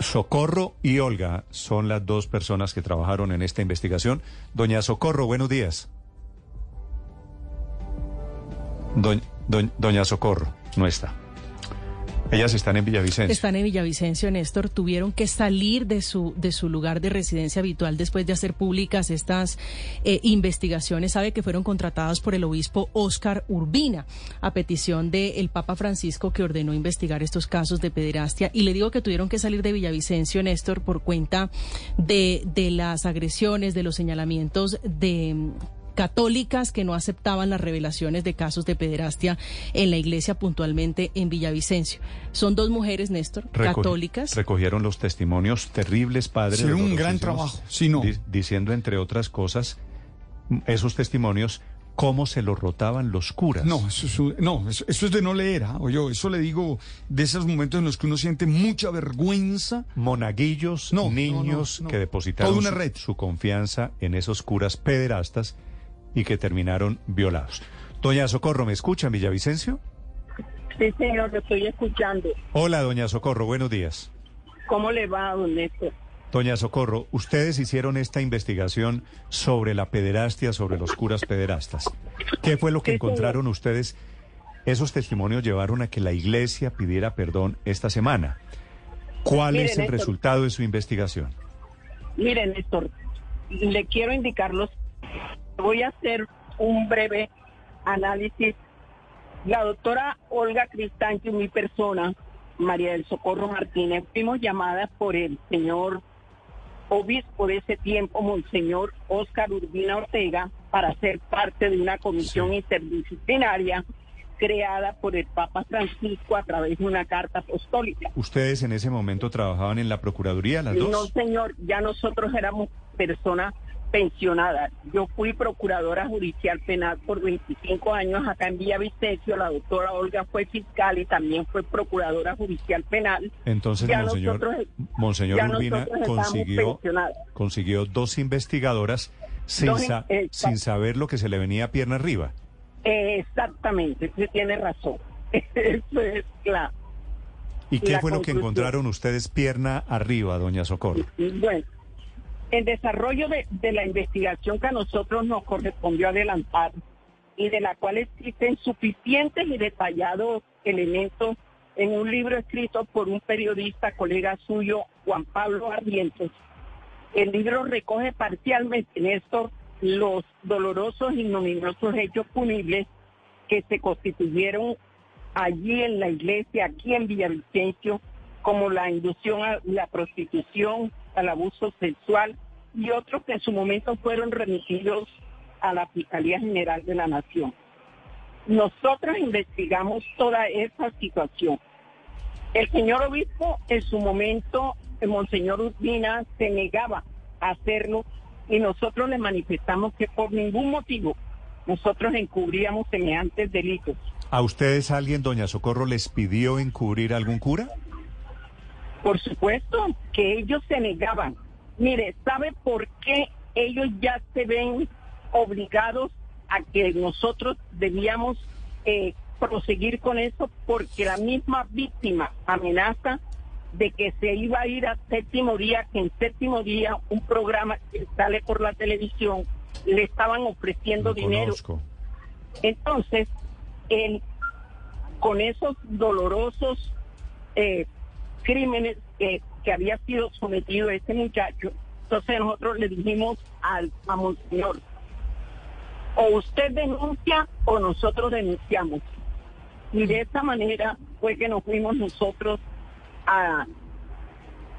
Socorro y Olga son las dos personas que trabajaron en esta investigación. Doña Socorro, buenos días. Doñ- doñ- Doña Socorro, no está. Ellas están en Villavicencio. Están en Villavicencio, Néstor. Tuvieron que salir de su, de su lugar de residencia habitual después de hacer públicas estas eh, investigaciones. Sabe que fueron contratadas por el obispo Oscar Urbina a petición del Papa Francisco que ordenó investigar estos casos de pederastia. Y le digo que tuvieron que salir de Villavicencio, Néstor, por cuenta de, de las agresiones, de los señalamientos de católicas que no aceptaban las revelaciones de casos de pederastia en la iglesia, puntualmente en Villavicencio. Son dos mujeres, Néstor, Reco- católicas. Recogieron los testimonios terribles, padres. Sí, un gran trabajo. Sí, no. diciendo, entre otras cosas, esos testimonios, cómo se los rotaban los curas. No, eso es, no, eso, eso es de no leer, ¿ah? O yo, eso le digo de esos momentos en los que uno siente mucha vergüenza. Monaguillos, No, niños no, no. que depositaron Toda una su- red. su confianza en esos curas pederastas y que terminaron violados. Doña Socorro, ¿me escucha en Villavicencio? Sí, señor, lo estoy escuchando. Hola, doña Socorro, buenos días. ¿Cómo le va, don Néstor? Doña Socorro, ustedes hicieron esta investigación sobre la pederastia, sobre los curas pederastas. ¿Qué fue lo que Sí, señor. encontraron ustedes? Esos testimonios llevaron a que la iglesia pidiera perdón esta semana. ¿Cuál es el Néstor. resultado de su investigación? Mire, Néstor, le quiero indicarlos. Voy a hacer un breve análisis. La doctora Olga Cristante y mi persona, María del Socorro Martínez, fuimos llamadas por el señor obispo de ese tiempo, Monseñor Óscar Urbina Ortega, para ser parte de una comisión interdisciplinaria creada por el Papa Francisco a través de una carta apostólica. ¿Ustedes en ese momento trabajaban en la Procuraduría, las No, dos? señor, ya nosotros éramos personas pensionadas. Yo fui procuradora judicial penal por 25 años acá en Villavicencio. La doctora Olga fue fiscal y también fue procuradora judicial penal. Entonces, Ya Monseñor, nosotros- Monseñor ya Urbina consiguió, dos investigadoras sin, Dos in- sa- exacto. sin saber lo que se le venía a pierna arriba. Exactamente, usted tiene razón. Eso es claro. ¿Y qué fue lo que encontraron ustedes pierna arriba, doña Socorro? Bueno, el desarrollo de, la investigación que a nosotros nos correspondió adelantar y de la cual existen suficientes y detallados elementos en un libro escrito por un periodista, colega suyo, Juan Pablo Ardientes. El libro recoge parcialmente, Néstor, los dolorosos y ignominiosos hechos punibles que se constituyeron allí en la iglesia, aquí en Villavicencio, como la inducción a la prostitución, al abuso sexual y otros que en su momento fueron remitidos a la Fiscalía General de la Nación. Nosotros investigamos toda esa situación. El señor obispo en su momento, el monseñor Urbina, se negaba a hacerlo y nosotros le manifestamos que por ningún motivo nosotros encubríamos semejantes delitos. ¿A ustedes alguien, doña Socorro, les pidió encubrir a algún cura? Por supuesto que ellos se negaban. Mire, ¿sabe por qué ellos ya se ven obligados a que nosotros debíamos eh, proseguir con eso? Porque la misma víctima amenaza de que se iba a ir a séptimo día, que en séptimo día un programa que sale por la televisión le estaban ofreciendo dinero. conozco. Entonces, él, con esos dolorosos eh, crímenes que, que había sido sometido este muchacho, entonces nosotros le dijimos al a Monseñor, o usted denuncia o nosotros denunciamos. Y de esa manera fue que nos fuimos nosotros a,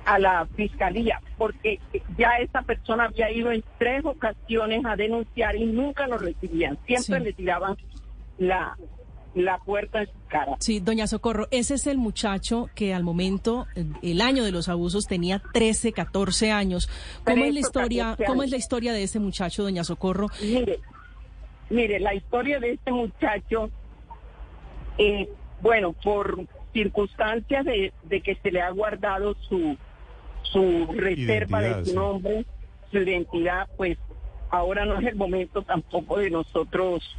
a la fiscalía, porque ya esa persona había ido en tres ocasiones a denunciar y nunca lo recibían. Siempre Sí. le tiraban la, la puerta en su cara. Sí, doña Socorro, ese es el muchacho que al momento, el año de los abusos, tenía 13, 14 años. ¿Cómo es la 13, historia, 14 cómo es la historia de ese muchacho, doña Socorro? Mire, mire, la historia de este muchacho, eh, bueno, por circunstancias de, de que se le ha guardado su, su reserva Identidad, de su sí. nombre, su identidad, pues ahora no es el momento tampoco de nosotros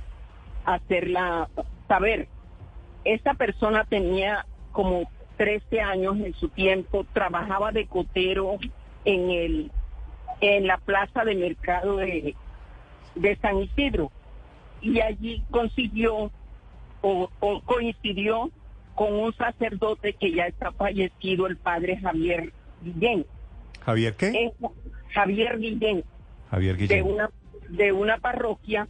hacerla saber. Esta persona tenía como 13 años en su tiempo, trabajaba de cotero en el en la plaza de mercado de, de San Isidro y allí consiguió o, o coincidió con un sacerdote que ya está fallecido, el padre Javier Guillén. Javier, ¿qué? Javier Guillén, Javier de Guillén. una, de una parroquia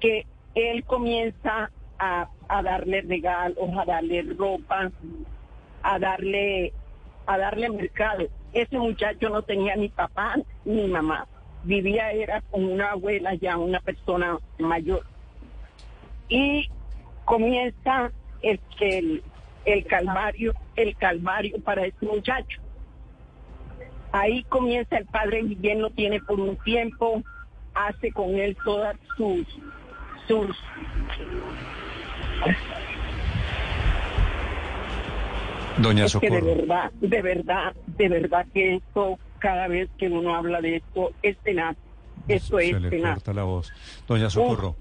que él comienza a, darle regalos, a darle ropa, a darle, a darle mercado. Ese muchacho no tenía ni papá ni mamá. Vivía era con una abuela ya, una persona mayor. Y comienza el, el, el calvario, el calvario para ese muchacho. Ahí comienza el padre Guillén, lo tiene por un tiempo, hace con él todas sus, sus Doña es que de Socorro. verdad, de verdad, de verdad que esto, cada vez que uno habla de esto, es tenaz. Esto Se es le tenaz. corta la voz. Doña Socorro.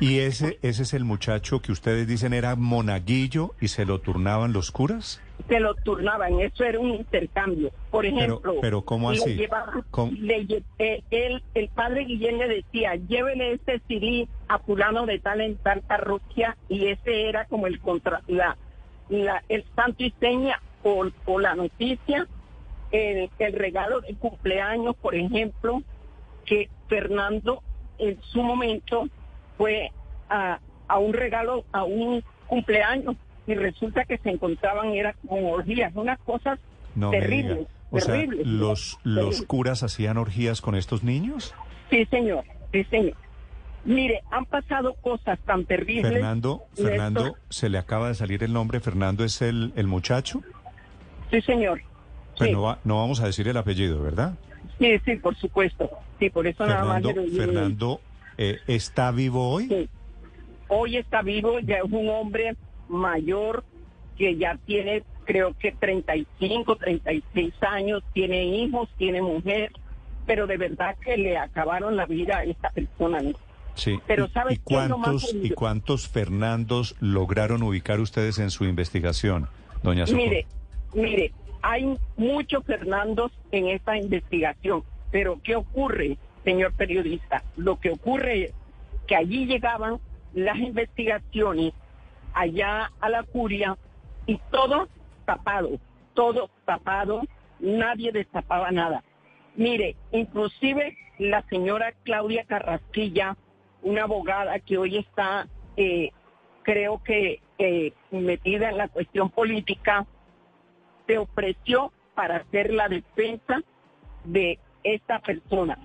¿Y ese, ese es el muchacho que ustedes dicen era monaguillo y se lo turnaban los curas? Se lo turnaban, eso era un intercambio. Por ejemplo, pero ¿cómo le así? llevaban- ¿Cómo? le eh, él, el padre Guillén le decía, llévele este CD a fulano de tal en tal parroquia, y ese era como el contra, la, la- el santo y seña o, o la noticia, el, el regalo de cumpleaños, por ejemplo, que Fernando en su momento fue a, a un regalo, a un cumpleaños, y resulta que se encontraban, era con orgías, unas cosas No terribles. O terribles. los, los Terribles. curas hacían orgías con estos niños. Sí, señor, sí, señor. Mire, han pasado cosas tan terribles. Fernando, Néstor. Fernando, se le acaba de salir el nombre. Fernando es el, el muchacho. Sí, señor. Pues Sí. no, va- no vamos a decir el apellido, ¿verdad? Sí, sí, por supuesto. Sí, por eso nada más. Fernando, Fernando eh, está vivo hoy. Sí. Hoy está vivo, ya es un hombre mayor que ya tiene, creo que 35, 36 años, tiene hijos, tiene mujer, pero de verdad que le acabaron la vida a esta persona. ¿no? Sí. Pero ¿Y- ¿sabes ¿Y cuántos, y cuántos Fernandos lograron ubicar ustedes en su investigación, doña Socorro? Mire, mire, hay muchos Fernandos en esta investigación, pero ¿qué ocurre, señor periodista? Lo que ocurre es que allí llegaban las investigaciones allá a la curia y todo tapado, todo tapado, nadie destapaba nada. Mire, inclusive la señora Claudia Carrasquilla, una abogada que hoy está, eh, creo que eh, metida en la cuestión política, se ofreció para hacer la defensa de esta persona.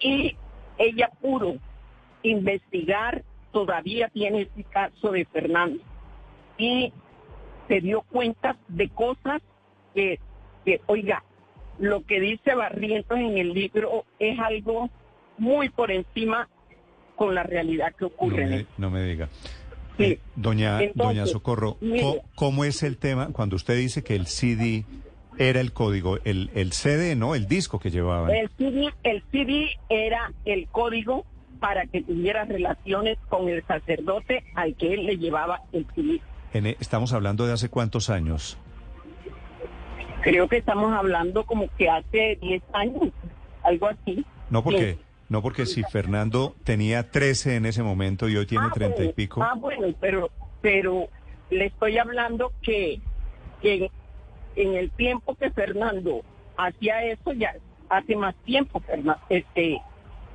Y ella pudo investigar, todavía tiene este caso de Fernando, y se dio cuenta de cosas que, que, oiga, lo que dice Barrientos en el libro es algo muy por encima con la realidad que No ocurre. me, no me diga. Sí. Eh, doña, Entonces, doña Socorro, mire. ¿co- ¿cómo es el tema cuando usted dice que el CD era el código, el, el CD, no, el disco que llevaban? El CD, el CD era el código para que tuviera relaciones con el sacerdote al que él le llevaba el CD. En e- estamos hablando de hace cuántos años. Creo que estamos hablando como que hace 10 años, algo así. No porque, Sí. No porque si Fernando tenía 13 en ese momento y hoy tiene Ah, 30 y pico. Ah, bueno, pero, pero le estoy hablando que, que en el tiempo que Fernando hacía eso, ya hace más tiempo, este,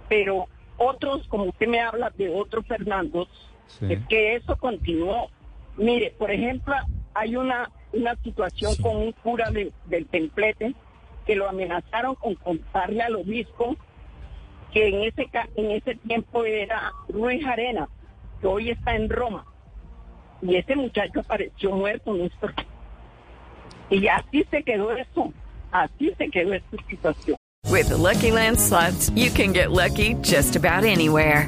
pero otros, como usted me habla de otros Fernandos, Sí. es que eso continuó. Mire, por ejemplo, hay una, una situación Sí. con un cura de- del templete que lo amenazaron con contarle al obispo que en ese en ese tiempo era Ruiz Arena, que hoy está en Roma. y ese muchacho apareció muerto, Néstor. Y así se quedó eso, así se quedó esta situación. With the Lucky Land slots, you can get lucky just about anywhere.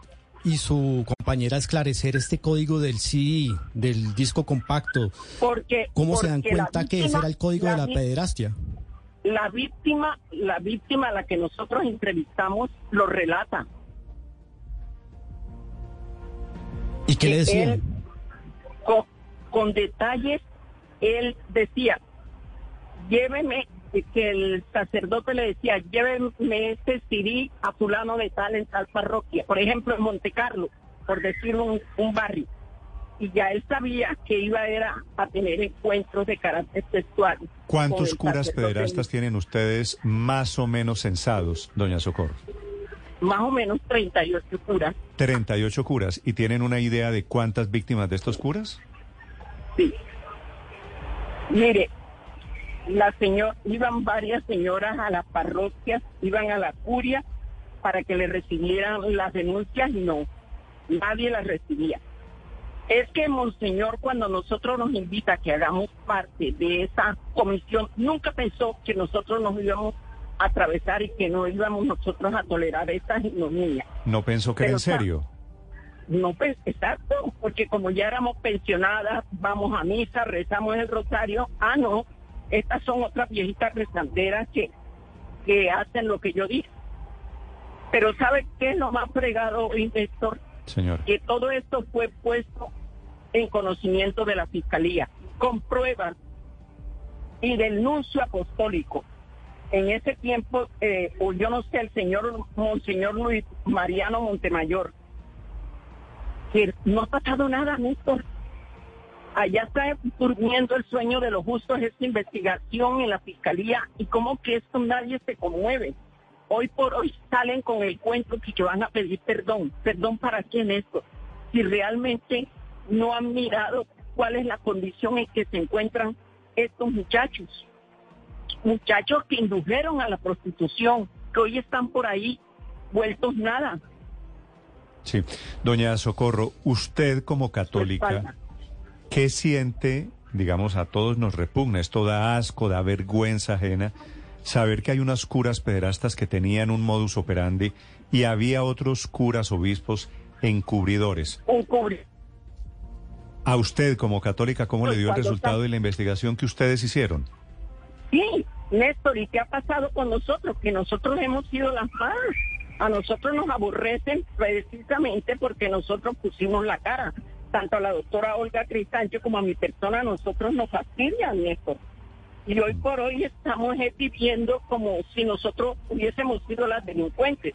y su compañera esclarecer este código del CD, del disco compacto? Porque, ¿Cómo se dan cuenta que ese era el código de la vi- pederastia? La víctima, la víctima a la que nosotros entrevistamos lo relata. ¿Y qué le él, con, con detalles, él decía, lléveme, que el sacerdote le decía, lléveme este CD a fulano de tal en tal parroquia, por ejemplo en Monte Carlo, por decir un, un barrio. Y ya él sabía que iba era a tener encuentros de carácter sexual. ¿Cuántos curas pederastas tienen ustedes más o menos censados, doña Socorro? Más o menos 38 curas. 38 curas. ¿Y tienen una idea de cuántas víctimas de estos curas? Sí. Mire, la señor, iban varias señoras a las parroquias, iban a la curia para que le recibieran las denuncias y no, nadie las recibía. Es que Monseñor, cuando nosotros nos invita a que hagamos parte de esa comisión, nunca pensó que nosotros nos íbamos a atravesar y que no íbamos nosotros a tolerar estas ignominias. No pensó que era en serio. No, pues, exacto, porque como ya éramos pensionadas, vamos a misa, rezamos el rosario, ah, no, estas son otras viejitas rezanderas que, que hacen lo que yo dije. Pero ¿sabe qué es lo más fregado, Néstor? Señor. Que todo esto fue puesto en conocimiento de la Fiscalía, con pruebas y del nuncio apostólico. En ese tiempo, eh, o yo no sé, el señor Monseñor Luis Mariano Montemayor, que no ha pasado nada, Néstor. Allá está durmiendo el sueño de los justos esta investigación en la fiscalía y como que esto nadie se conmueve. Hoy por hoy salen con el cuento que van a pedir perdón. ¿Perdón para quién esto? Si realmente no han mirado cuál es la condición en que se encuentran estos muchachos. Muchachos que indujeron a la prostitución, que hoy están por ahí vueltos nada. Sí. Doña Socorro, usted como católica. ¿Qué siente? Digamos, a todos nos repugna, esto da asco, da vergüenza ajena, saber que hay unas curas pederastas que tenían un modus operandi y había otros curas obispos encubridores. A usted como católica, ¿cómo le Pues dio el resultado está- de la investigación que ustedes hicieron? Sí, Néstor, ¿y qué ha pasado con nosotros? Que nosotros hemos sido las más. A nosotros nos aborrecen precisamente porque nosotros pusimos la cara. Tanto a la doctora Olga Cristancho como a mi persona, nosotros nos fastidian, Néstor. Y hoy por hoy estamos viviendo como si nosotros hubiésemos sido las delincuentes.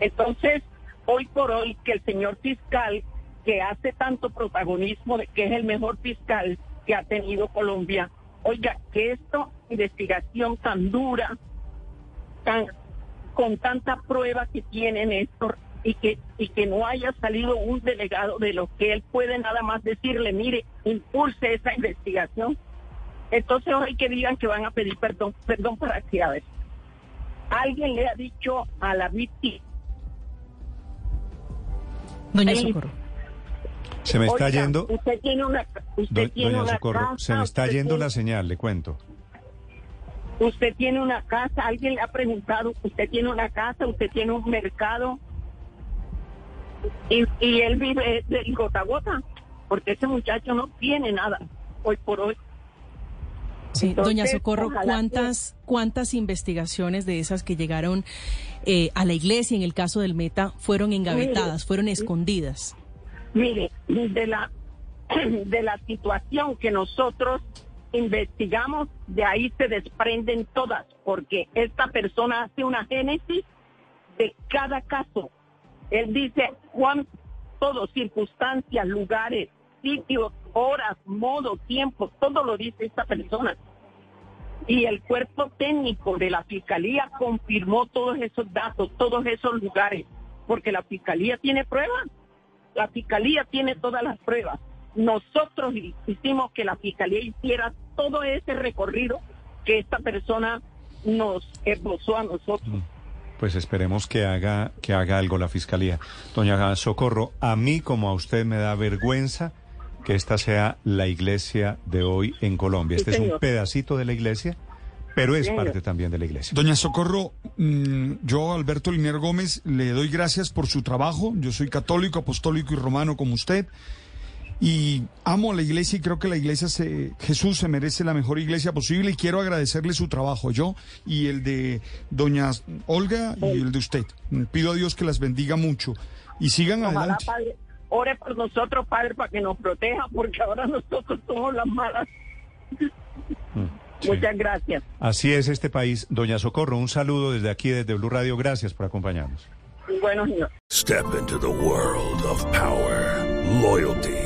Entonces, hoy por hoy que el señor fiscal, que hace tanto protagonismo de que es el mejor fiscal que ha tenido Colombia, oiga, que esta investigación tan dura, tan con tanta prueba que tiene Néstor, y que, y que no haya salido un delegado de lo que él puede nada más decirle, mire, impulse esa investigación. Entonces hoy que digan que van a pedir perdón, perdón para qué, a ver. Alguien le ha dicho a la víctima, Doña. Socorro. Se me está "Oiga, yendo, Usted tiene una, usted do- tiene doña una Socorro, casa, se me está yendo tiene- la señal, le cuento. Usted tiene una casa, alguien le ha preguntado, usted tiene una casa, usted tiene un mercado y, y él vive del gota a gota, porque ese muchacho no tiene nada hoy por hoy. Sí, Entonces, doña Socorro, ¿cuántas, ¿cuántas investigaciones de esas que llegaron eh, a la iglesia en el caso del Meta fueron engavetadas, fueron escondidas? Mire, de la, de la situación que nosotros investigamos, de ahí se desprenden todas, porque esta persona hace una génesis de cada caso. Él dice cuán, todo, circunstancias, lugares, sitio, horas, modo, tiempo, todo lo dice esta persona. Y el cuerpo técnico de la fiscalía confirmó todos esos datos, todos esos lugares, porque la fiscalía tiene pruebas. La fiscalía tiene todas las pruebas. Nosotros hicimos que la fiscalía hiciera todo ese recorrido que esta persona nos esbozó a nosotros. Pues esperemos que haga, que haga algo la fiscalía. Doña Socorro, a mí como a usted me da vergüenza que esta sea la iglesia de hoy en Colombia. este es un pedacito de la iglesia, pero es parte también de la iglesia. Doña Socorro, mm, yo, Alberto Liner Gómez, le doy gracias por su trabajo. Yo soy católico, apostólico y romano como usted. Y amo a la iglesia y creo que la iglesia, se, Jesús se merece la mejor iglesia posible y quiero agradecerle su trabajo, yo y el de doña Olga y el de usted. Pido a Dios que las bendiga mucho y sigan adelante. Padre, ore por nosotros, Padre, para que nos proteja, porque ahora nosotros somos las malas. Mm, Muchas gracias. Así es este país. Doña Socorro, un saludo desde aquí, desde Blue Radio. Gracias por acompañarnos. Bueno, Step into the world of power, loyalty.